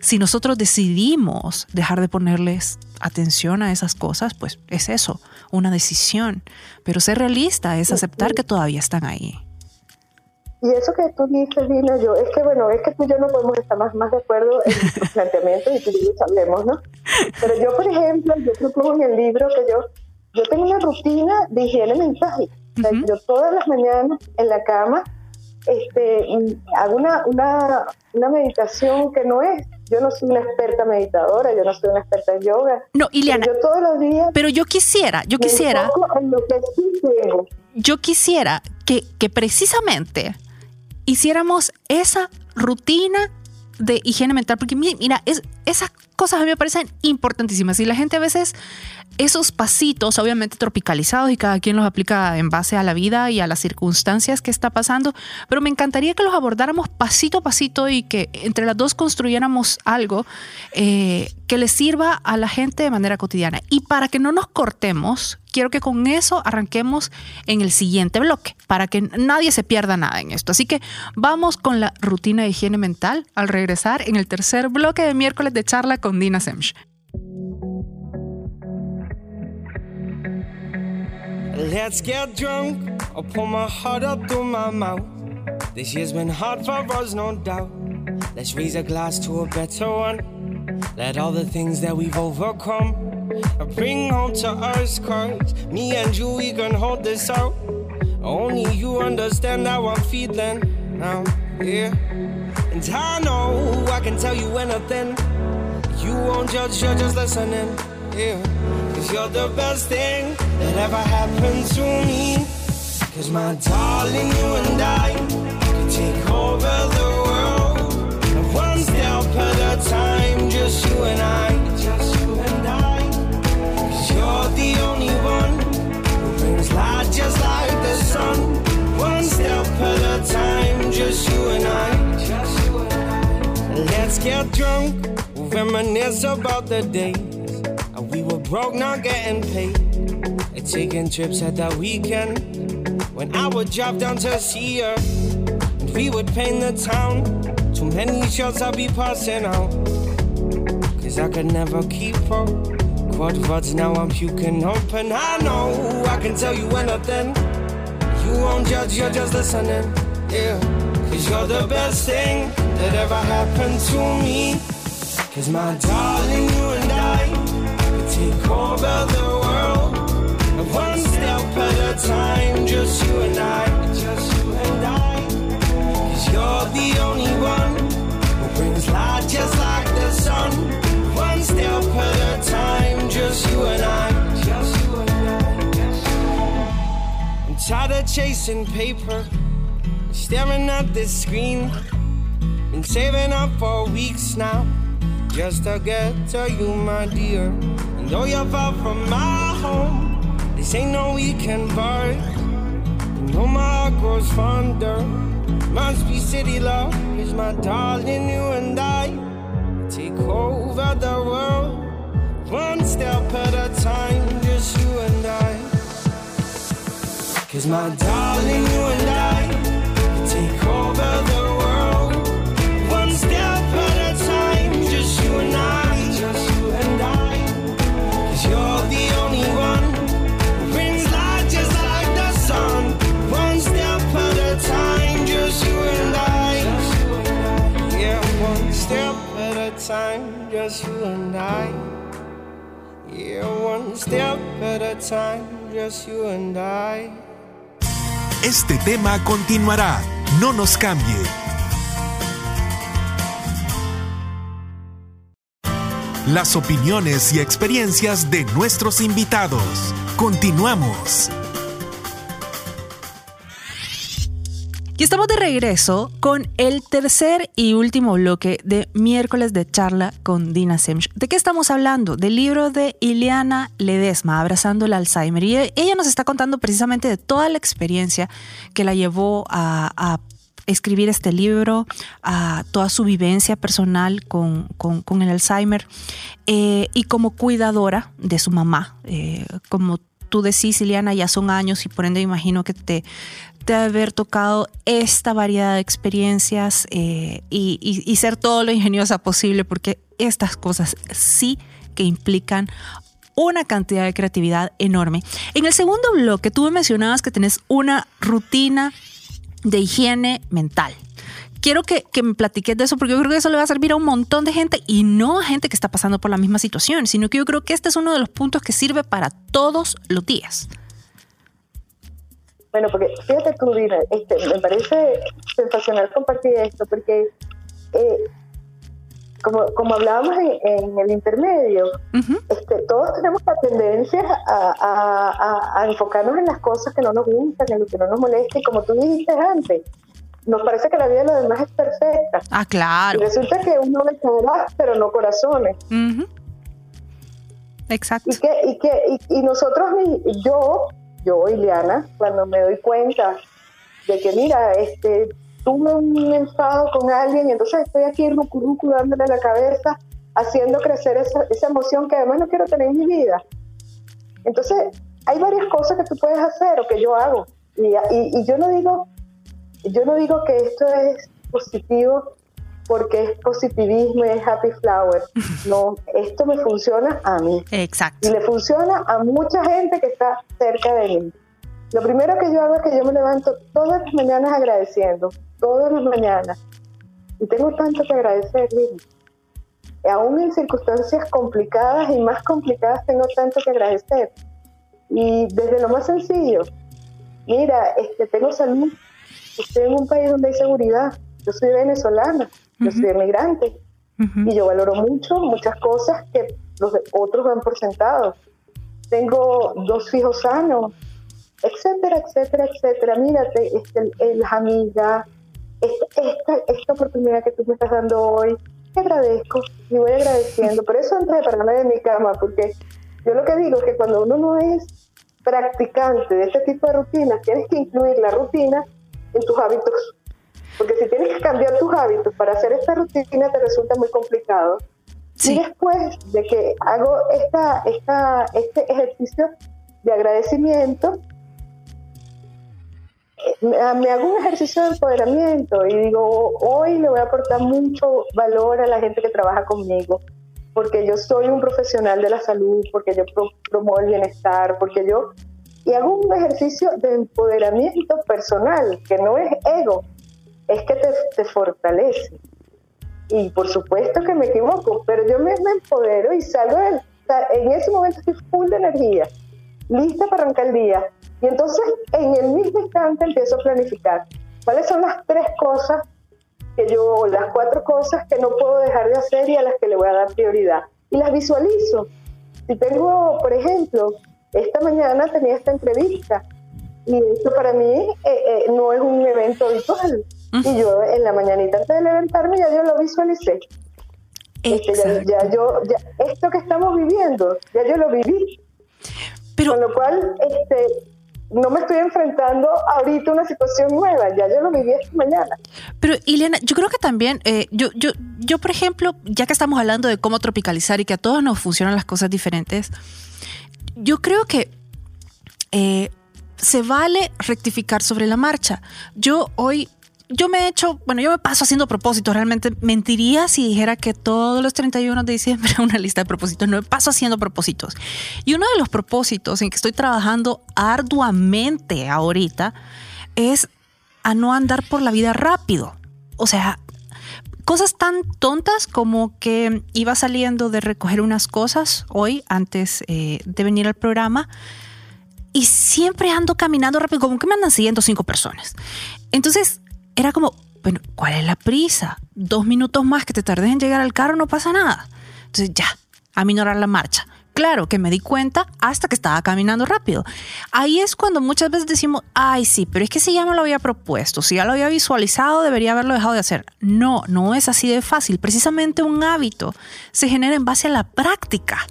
Si nosotros decidimos dejar de ponerles atención a esas cosas, pues es eso, una decisión. Pero ser realista es aceptar que todavía están ahí. Y eso que tú dices, Dina, yo, es que bueno, es que tú y yo no podemos estar más, más de acuerdo en los planteamientos y tú y yo sabemos, ¿no? Pero yo, por ejemplo, yo propongo en el libro que yo, yo tengo una rutina de higiene mental. O sea, Ujú. yo todas las mañanas en la cama este, mm, hago una, una, una meditación que no es, yo no soy una experta meditadora, yo no soy una experta en yoga. No, Ileana, yo todos los días pero yo quisiera, yo quisiera, en lo que sí tengo. yo quisiera que, que precisamente hiciéramos esa rutina de higiene mental, porque mi- mira, es, esas cosas a mí me parecen importantísimas y la gente a veces esos pasitos, obviamente tropicalizados y cada quien los aplica en base a la vida y a las circunstancias que está pasando, pero me encantaría que los abordáramos pasito a pasito y que entre las dos construyéramos algo eh, que les sirva a la gente de manera cotidiana. Y para que no nos cortemos, quiero que con eso arranquemos en el siguiente bloque, para que nadie se pierda nada en esto. Así que vamos con la rutina de higiene mental al regresar en el tercer bloque de miércoles charla con Dina Semch. Let's get drunk. I'll pour my heart up through my mouth. This year's been hard for us, no doubt. Let's raise a glass to a better one. Let all the things that we've overcome bring home to us, cause me and you, we can hold this out. Only you understand how I'm feeling now, yeah. And I know I can tell you anything. You won't judge, you're just listening. Yeah. Cause you're the best thing that ever happened to me. Cause my darling, you and I can take over the world. One step at a time, just you and I. Just you and I. Cause you're the only one who brings light just like the sun. One step at a time, just you and I. Just you and I. Let's get drunk, reminisce about the days we were broke, not getting paid. And taking trips at that weekend when I would drive down to see her and we would paint the town. Too many shots I'd be passing out. Cause I could never keep up. Quad words now I'm puking and I know I can tell you anything. You won't judge, you're just listening. Yeah, cause you're the best thing that ever happened to me. Cause my darling, you and I could take over the world. And one step at a time, just you and I, just you and I. Cause you're the only one who brings light just like the sun. One step at a time, just you and I, just you and I. I'm tired of chasing paper, staring at this screen. Been saving up for weeks now just to get to you, my dear. And though you're far from my home, this ain't no weekend bar. You know my heart grows fonder. Must be city love, is my darling, you and I take over the world. One step at a time, just you and I. Cause my darling, you and I take over the world. Time, just you and I. Yeah, one step at a time, just you and I. Este tema continuará. No nos cambie. Las opiniones y experiencias de nuestros invitados. Continuamos. Y estamos de regreso con el tercer y último bloque de miércoles de charla con Dina Semch. ¿De qué estamos hablando? Del libro de Ileana Ledesma, Abrazando el Alzheimer. Y ella nos está contando precisamente de toda la experiencia que la llevó a, a escribir este libro, a toda su vivencia personal con, con, el Alzheimer eh, y como cuidadora de su mamá. Eh, como tú decís, Ileana, ya son años y por ende imagino que te, te ha haber tocado esta variedad de experiencias eh, y, ser todo lo ingeniosa posible porque estas cosas sí que implican una cantidad de creatividad enorme. En el segundo bloque, tú me mencionabas que tenés una rutina de higiene mental. Quiero que, que, me platiques de eso porque yo creo que eso le va a servir a un montón de gente y no a gente que está pasando por la misma situación, sino que yo creo que este es uno de los puntos que sirve para todos los días. Bueno, porque fíjate tú, Dina, este, me parece sensacional compartir esto porque eh, como, como hablábamos en, en el intermedio, uh -huh. este, todos tenemos la tendencia a, a, a, a, enfocarnos en las cosas que no nos gustan, en lo que no nos molesta, y como tú dijiste antes, nos parece que la vida de los demás es perfecta. Ah, claro. Y resulta que uno le quedará, pero no corazones. Uh -huh. Exacto. Y, que, y, que, y, y nosotros, yo, yo, Ileana, cuando me doy cuenta de que, mira, este tuve un enfado con alguien y entonces estoy aquí rucu, rucu dándole la cabeza, haciendo crecer esa, esa, emoción que además no quiero tener en mi vida. Entonces, hay varias cosas que tú puedes hacer o que yo hago. Y, y, y yo no digo, yo no digo que esto es positivo porque es positivismo y es happy flower. No, esto me funciona a mí. Exacto. Y le funciona a mucha gente que está cerca de mí. Lo primero que yo hago es que yo me levanto todas las mañanas agradeciendo, todas las mañanas. Y tengo tanto que agradecer, Lili. Aún en circunstancias complicadas y más complicadas tengo tanto que agradecer. Y desde lo más sencillo, mira, este, tengo salud, estoy en un país donde hay seguridad, yo soy venezolana, uh -huh. yo soy emigrante uh -huh. y yo valoro mucho muchas cosas que los otros dan por sentado. Tengo dos hijos sanos, etcétera, etcétera, etcétera. Mírate, este, las amigas, esta, esta, esta, oportunidad que tú me estás dando hoy, te agradezco y voy agradeciendo. Por eso antes de pararme de mi cama, porque yo lo que digo es que cuando uno no es practicante de este tipo de rutinas, tienes que incluir la rutina en tus hábitos. Porque si tienes que cambiar tus hábitos para hacer esta rutina, te resulta muy complicado. Sí. Y después de que hago esta, esta, este ejercicio de agradecimiento, me hago un ejercicio de empoderamiento y digo, hoy le voy a aportar mucho valor a la gente que trabaja conmigo, porque yo soy un profesional de la salud, porque yo pro promuevo el bienestar, porque yo... Y hago un ejercicio de empoderamiento personal, que no es ego, es que te, te fortalece. Y por supuesto que me equivoco, pero yo me, me empodero y salgo del, en ese momento estoy full de energía, lista para arrancar el día y entonces en el mismo instante empiezo a planificar cuáles son las tres cosas que yo, las cuatro cosas que no puedo dejar de hacer y a las que le voy a dar prioridad. Y las visualizo. Si tengo, por ejemplo, esta mañana tenía esta entrevista Y eso para mí eh, eh, no es un evento habitual. Y yo en la mañanita antes de levantarme ya yo lo visualicé. Este, ya, ya, yo, ya, esto que estamos viviendo, ya yo lo viví. Pero, Con lo cual, este, no me estoy enfrentando ahorita una situación nueva, ya yo lo viví esta mañana. pero Ileana, yo creo que también, eh, yo, yo, yo, por ejemplo, ya que estamos hablando de cómo tropicalizar y que a todos nos funcionan las cosas diferentes, yo creo que eh, se vale rectificar sobre la marcha. Yo hoy yo me he hecho, bueno, yo me paso haciendo propósitos. Realmente mentiría si dijera que todos los 31 de diciembre una lista de propósitos. No me paso haciendo propósitos. Y uno de los propósitos en que estoy trabajando arduamente ahorita es a no andar por la vida rápido. O sea, cosas tan tontas como que iba saliendo de recoger unas cosas hoy antes eh, de venir al programa y siempre ando caminando rápido, como que me andan siguiendo cinco personas. Entonces, era como, bueno, ¿cuál es la prisa? Dos minutos más que te tardes en llegar al carro, no pasa nada. Entonces ya, a minorar la marcha. Claro que me di cuenta hasta que estaba caminando rápido. Ahí es cuando muchas veces decimos, ay sí, pero es que si ya me lo había propuesto, si ya lo había visualizado, debería haberlo dejado de hacer. No, no es así de fácil. Precisamente un hábito se genera en base a la práctica.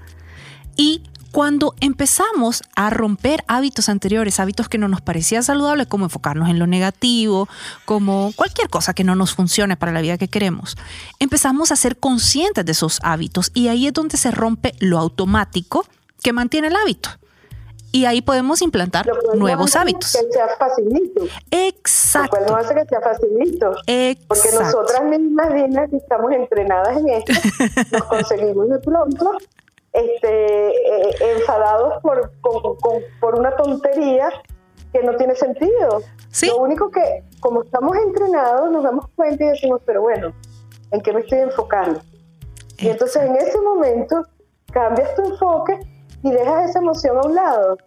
Y cuando empezamos a romper hábitos anteriores, hábitos que no nos parecían saludables, como enfocarnos en lo negativo, como cualquier cosa que no nos funcione para la vida que queremos, empezamos a ser conscientes de esos hábitos y ahí es donde se rompe lo automático que mantiene el hábito. Y ahí podemos implantar nuevos hábitos. Que sea facilito. Exacto. Lo cual no hace que sea facilito. Exacto. Porque nosotras mismas, que estamos entrenadas en esto, nos conseguimos de pronto este, eh, enfadados por, con, con, por una tontería que no tiene sentido. ¿Sí? Lo único que, como estamos entrenados, nos damos cuenta y decimos, pero bueno, ¿en qué me estoy enfocando? Y entonces en ese momento cambias tu enfoque y dejas esa emoción a un lado.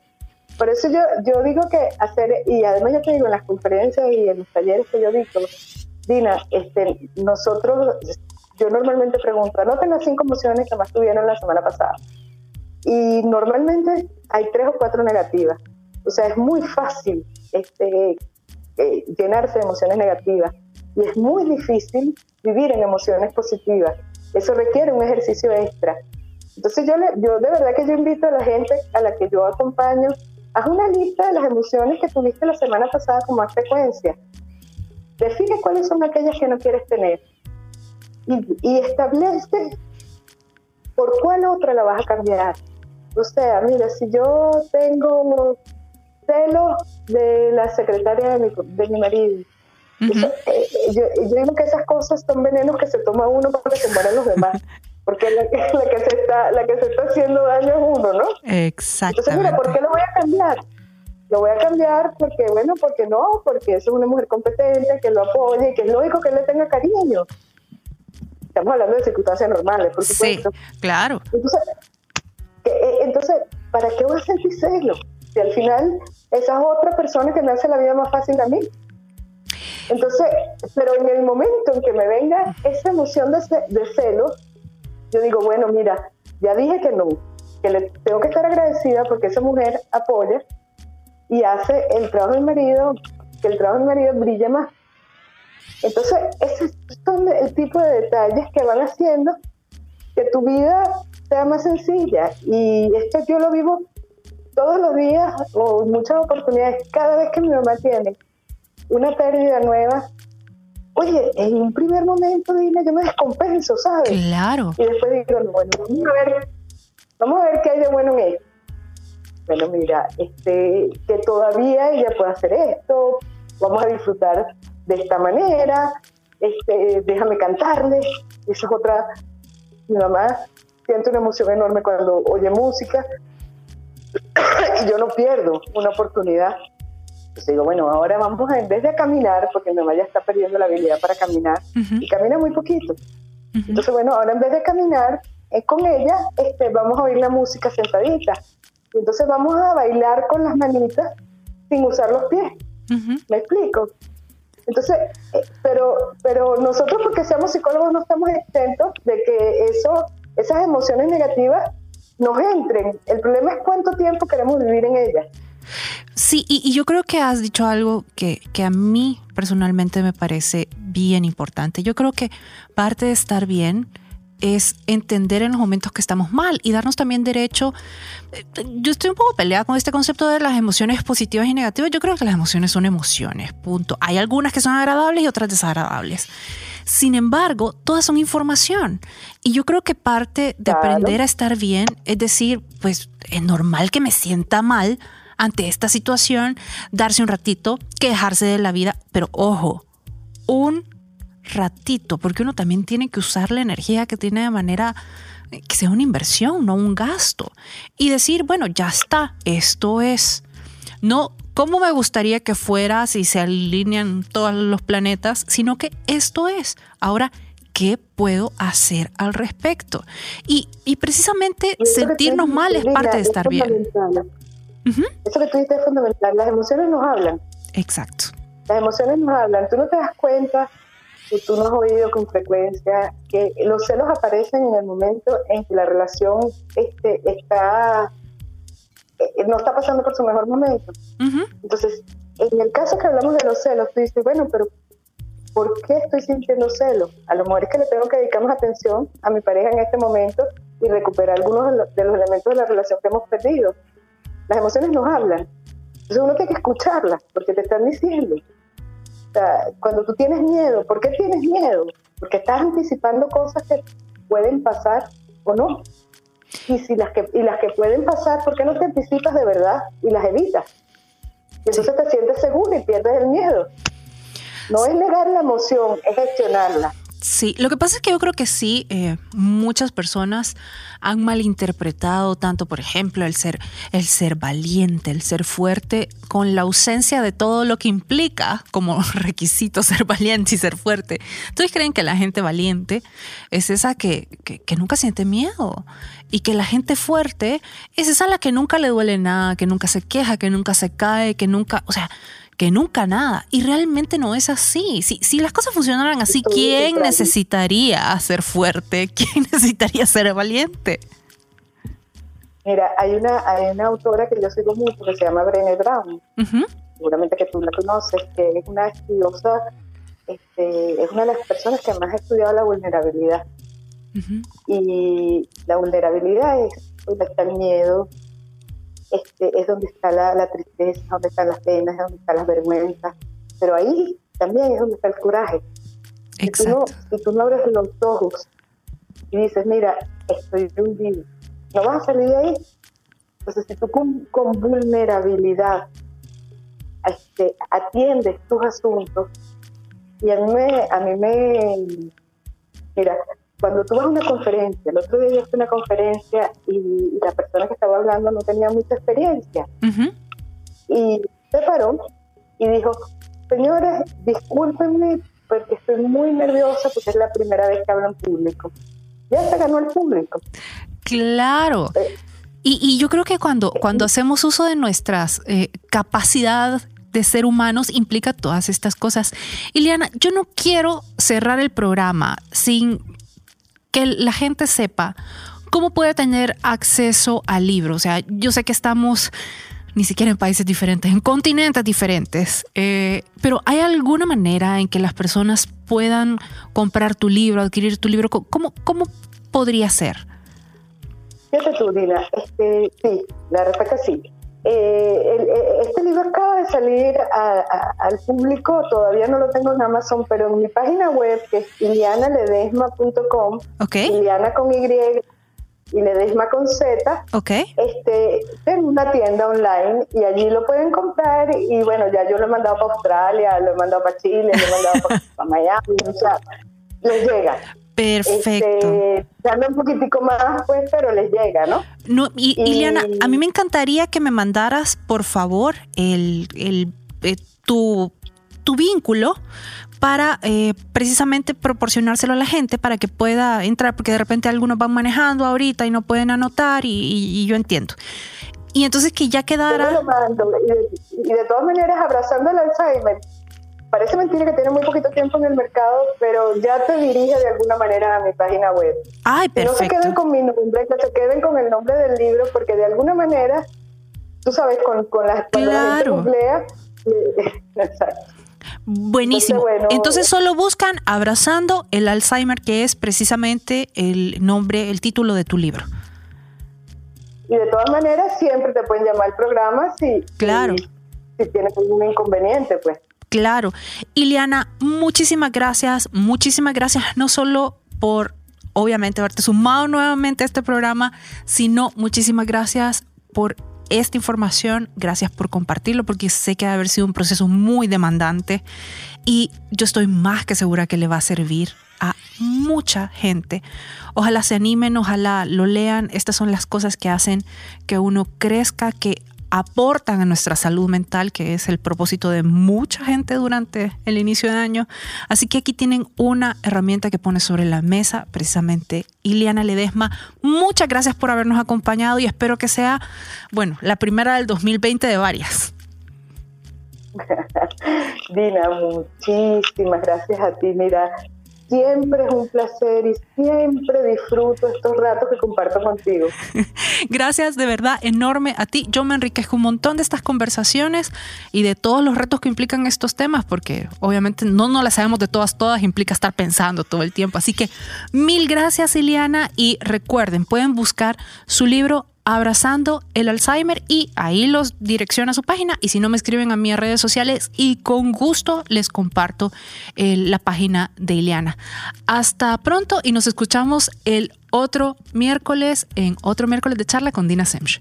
Por eso yo, yo digo que hacer, y además ya te digo, en las conferencias y en los talleres que yo digo, Dina, este, nosotros yo normalmente pregunto, anoten las cinco emociones que más tuvieron la semana pasada. Y normalmente hay tres o cuatro negativas. O sea, es muy fácil este, eh, llenarse de emociones negativas. Y es muy difícil vivir en emociones positivas. Eso requiere un ejercicio extra. Entonces yo, le, yo de verdad que yo invito a la gente a la que yo acompaño, haz una lista de las emociones que tuviste la semana pasada con más frecuencia. Define cuáles son aquellas que no quieres tener y, y establece por cuál otra la vas a cambiar. O sea, mira, si yo tengo celos de la secretaria de mi, de mi marido, uh -huh. eso, eh, yo, yo, digo que esas cosas son venenos que se toma uno para que se mueran los demás. Porque la, la, que se está, la que se está haciendo daño es uno, ¿no? Exacto. Entonces, mira, ¿por qué lo voy a cambiar? Lo voy a cambiar porque, bueno, porque no, porque es una mujer competente, que lo apoye, que es lógico que le tenga cariño. Estamos hablando de circunstancias normales, por supuesto. Sí, claro. Entonces, que, eh, entonces, ¿para qué voy a sentir celos? Si al final esa es otra persona que me hace la vida más fácil a mí. Entonces, pero en el momento en que me venga esa emoción de, de celos, yo digo, bueno, mira, ya dije que no, que le tengo que estar agradecida porque esa mujer apoya y hace el trabajo del marido, que el trabajo del marido brille más. Entonces, esos son el tipo de detalles que van haciendo que tu vida sea más sencilla. Y esto yo lo vivo todos los días o muchas oportunidades. Cada vez que mi mamá tiene una pérdida nueva, oye, en un primer momento, Dina, yo me descompenso, ¿sabes? Claro. Y después digo, no, bueno, vamos a ver, vamos a ver qué hay de bueno en esto. Bueno, mira, este, que todavía ella puede hacer esto, vamos a disfrutar de esta manera, este, déjame cantarle, esa es otra, mi mamá siente una emoción enorme cuando oye música y yo no pierdo una oportunidad. Entonces digo, bueno, ahora vamos a, en vez de caminar, porque mi mamá ya está perdiendo la habilidad para caminar, uh -huh. y camina muy poquito. Uh -huh. Entonces, bueno, ahora en vez de caminar eh, con ella, este, vamos a oír la música sentadita. Y entonces vamos a bailar con las manitas sin usar los pies. Uh -huh. ¿Me explico? Entonces, eh, pero, pero nosotros porque seamos psicólogos no estamos exentos de que eso, esas emociones negativas nos entren. El problema es cuánto tiempo queremos vivir en ellas. Sí, y, y yo creo que has dicho algo que, que a mí personalmente me parece bien importante. Yo creo que parte de estar bien es entender en los momentos que estamos mal y darnos también derecho. eh, Yo estoy un poco peleada con este concepto de las emociones positivas y negativas. Yo creo que las emociones son emociones, punto. Hay algunas que son agradables y otras desagradables. Sin embargo, todas son información. Y yo creo que parte de aprender a estar bien es decir, pues es normal que me sienta mal ante esta situación, darse un ratito, quejarse de la vida, pero ojo, un ratito, porque uno también tiene que usar la energía que tiene de manera eh, que sea una inversión, no un gasto. Y decir, bueno, ya está, esto es. No cómo me gustaría que fuera si se alinean todos los planetas, sino que esto es. Ahora, ¿qué puedo hacer al respecto? Y, y precisamente Y sentirnos mal es parte de estar bien. Ujú. Eso que tú dices es fundamental. Las emociones nos hablan. Exacto. Las emociones nos hablan. Tú no te das cuenta, y tú no has oído con frecuencia, que los celos aparecen en el momento en que la relación este, está, eh, no está pasando por su mejor momento. Ujú. Entonces, en el caso que hablamos de los celos, tú dices, bueno, pero ¿por qué estoy sintiendo celos? A lo mejor es que le tengo que dedicar más atención a mi pareja en este momento y recuperar algunos de los, de los elementos de la relación que hemos perdido. Las emociones nos hablan. Entonces uno tiene que escucharlas porque te están diciendo. O sea, cuando tú tienes miedo, ¿por qué tienes miedo? Porque estás anticipando cosas que pueden pasar o no. Y, si las que, y las que pueden pasar, ¿por qué no te anticipas de verdad y las evitas? Y entonces te sientes seguro y pierdes el miedo. No es negar la emoción, es gestionarla. Sí, lo que pasa es que yo creo que sí, eh, muchas personas han malinterpretado tanto, por ejemplo, el ser, el ser valiente, el ser fuerte, con la ausencia de todo lo que implica como requisito ser valiente y ser fuerte. Entonces creen que la gente valiente es esa que, que, nunca siente miedo y que la gente fuerte es esa la que nunca le duele nada, que nunca se queja, que nunca se cae, que nunca, o sea, que nunca nada. Y realmente no es así. Si, si las cosas funcionaran así, ¿quién necesitaría ser fuerte? ¿Quién necesitaría ser valiente? Mira, hay una, hay una autora que yo sigo mucho que se llama Brené Brown, Ujú, seguramente que tú la conoces, que es una estudiosa, este, es una de las personas que más ha estudiado la vulnerabilidad. Y la vulnerabilidad es donde está el miedo, este, es donde está la, la tristeza, donde están las penas, donde están las vergüenzas. Pero ahí también es donde está el coraje. Si tú, no, Exacto. si tú no abres los ojos y dices, mira, estoy hundido, no vas a salir de ahí. Entonces, si tú con, con vulnerabilidad este, atiendes tus asuntos, y a mí me, a mí me, mira, cuando tú vas a una conferencia, el otro día yo a una conferencia y, la persona que estaba hablando no tenía mucha experiencia Ujú. y se paró y dijo, señores, discúlpenme porque estoy muy nerviosa porque es la primera vez que hablo en público. Ya se ganó el público. Claro. Eh. Y, y yo creo que cuando, cuando hacemos uso de nuestras eh, capacidad de ser humanos implica todas estas cosas. Ileana, yo no quiero cerrar el programa sin que la gente sepa cómo puede tener acceso al libro. O sea, yo sé que estamos ni siquiera en países diferentes, en continentes diferentes, eh, pero ¿hay alguna manera en que las personas puedan comprar tu libro, adquirir tu libro? ¿Cómo, cómo podría ser? Fíjate tú, Dina, este, sí, la respuesta es sí. Eh, el- eh, este libro acaba de salir a- a- al público, todavía no lo tengo en Amazon, pero en mi página web, que es ilianaledesma.com, ¿Ok? Iliana con Y y Ledesma con Z, ¿Ok? este, en una tienda online y allí lo pueden comprar y bueno, ya yo lo he mandado para Australia, lo he mandado para Chile, lo he mandado para, para Miami, o sea, les llega. Perfecto. Este, tarda un poquitico más, pues, pero les llega, ¿no? No, y, y- Ileana, a mí me encantaría que me mandaras, por favor, el, el, eh, tu, tu vínculo para eh, precisamente proporcionárselo a la gente para que pueda entrar, porque de repente algunos van manejando ahorita y no pueden anotar y, y- y yo entiendo. Y entonces que ya Yo me lo quedara... mando. Y de, y de todas maneras, abrazando el Alzheimer, parece mentira que tiene muy poquito tiempo en el mercado, pero ya te dirige de alguna manera a mi página web. Ay, Que no se queden perfecto. con mi nombre, que se queden con el nombre del libro, porque de alguna manera tú sabes, con, con las claro. exacto. Buenísimo. Entonces, solo buscan Abrazando el Alzheimer, que es precisamente el nombre, el título de tu libro. Y de todas maneras, siempre te pueden llamar al programa si, claro. si, tienes algún inconveniente, pues. Claro. Iliana, muchísimas gracias, muchísimas gracias, no solo por obviamente haberte sumado nuevamente a este programa, sino muchísimas gracias por esta información, gracias por compartirlo, porque sé que ha haber sido un proceso muy demandante y yo estoy más que segura que le va a servir a mucha gente. Ojalá se animen, ojalá lo lean. Estas son las cosas que hacen que uno crezca, que aportan a nuestra salud mental, que es el propósito de mucha gente durante el inicio de año. Así que aquí tienen una herramienta que pone sobre la mesa precisamente Iliana Ledesma. Muchas gracias por habernos acompañado y espero que sea, bueno, la primera del 2020 de varias. Dina, muchísimas gracias a ti. Mira, Siempre es un placer y siempre disfruto estos ratos que comparto contigo. Gracias de verdad enorme a ti. Yo me enriquezco un montón de estas conversaciones y de todos los retos que implican estos temas, porque obviamente no nos las sabemos de todas, todas, implica estar pensando todo el tiempo. Así que mil gracias, Iliana, y recuerden, pueden buscar su libro abrazando el Alzheimer y ahí los direcciona a su página y si no me escriben a mis redes sociales y con gusto les comparto eh, la página de Ileana. Hasta pronto y nos escuchamos el otro miércoles en otro miércoles de charla con Dina Semch.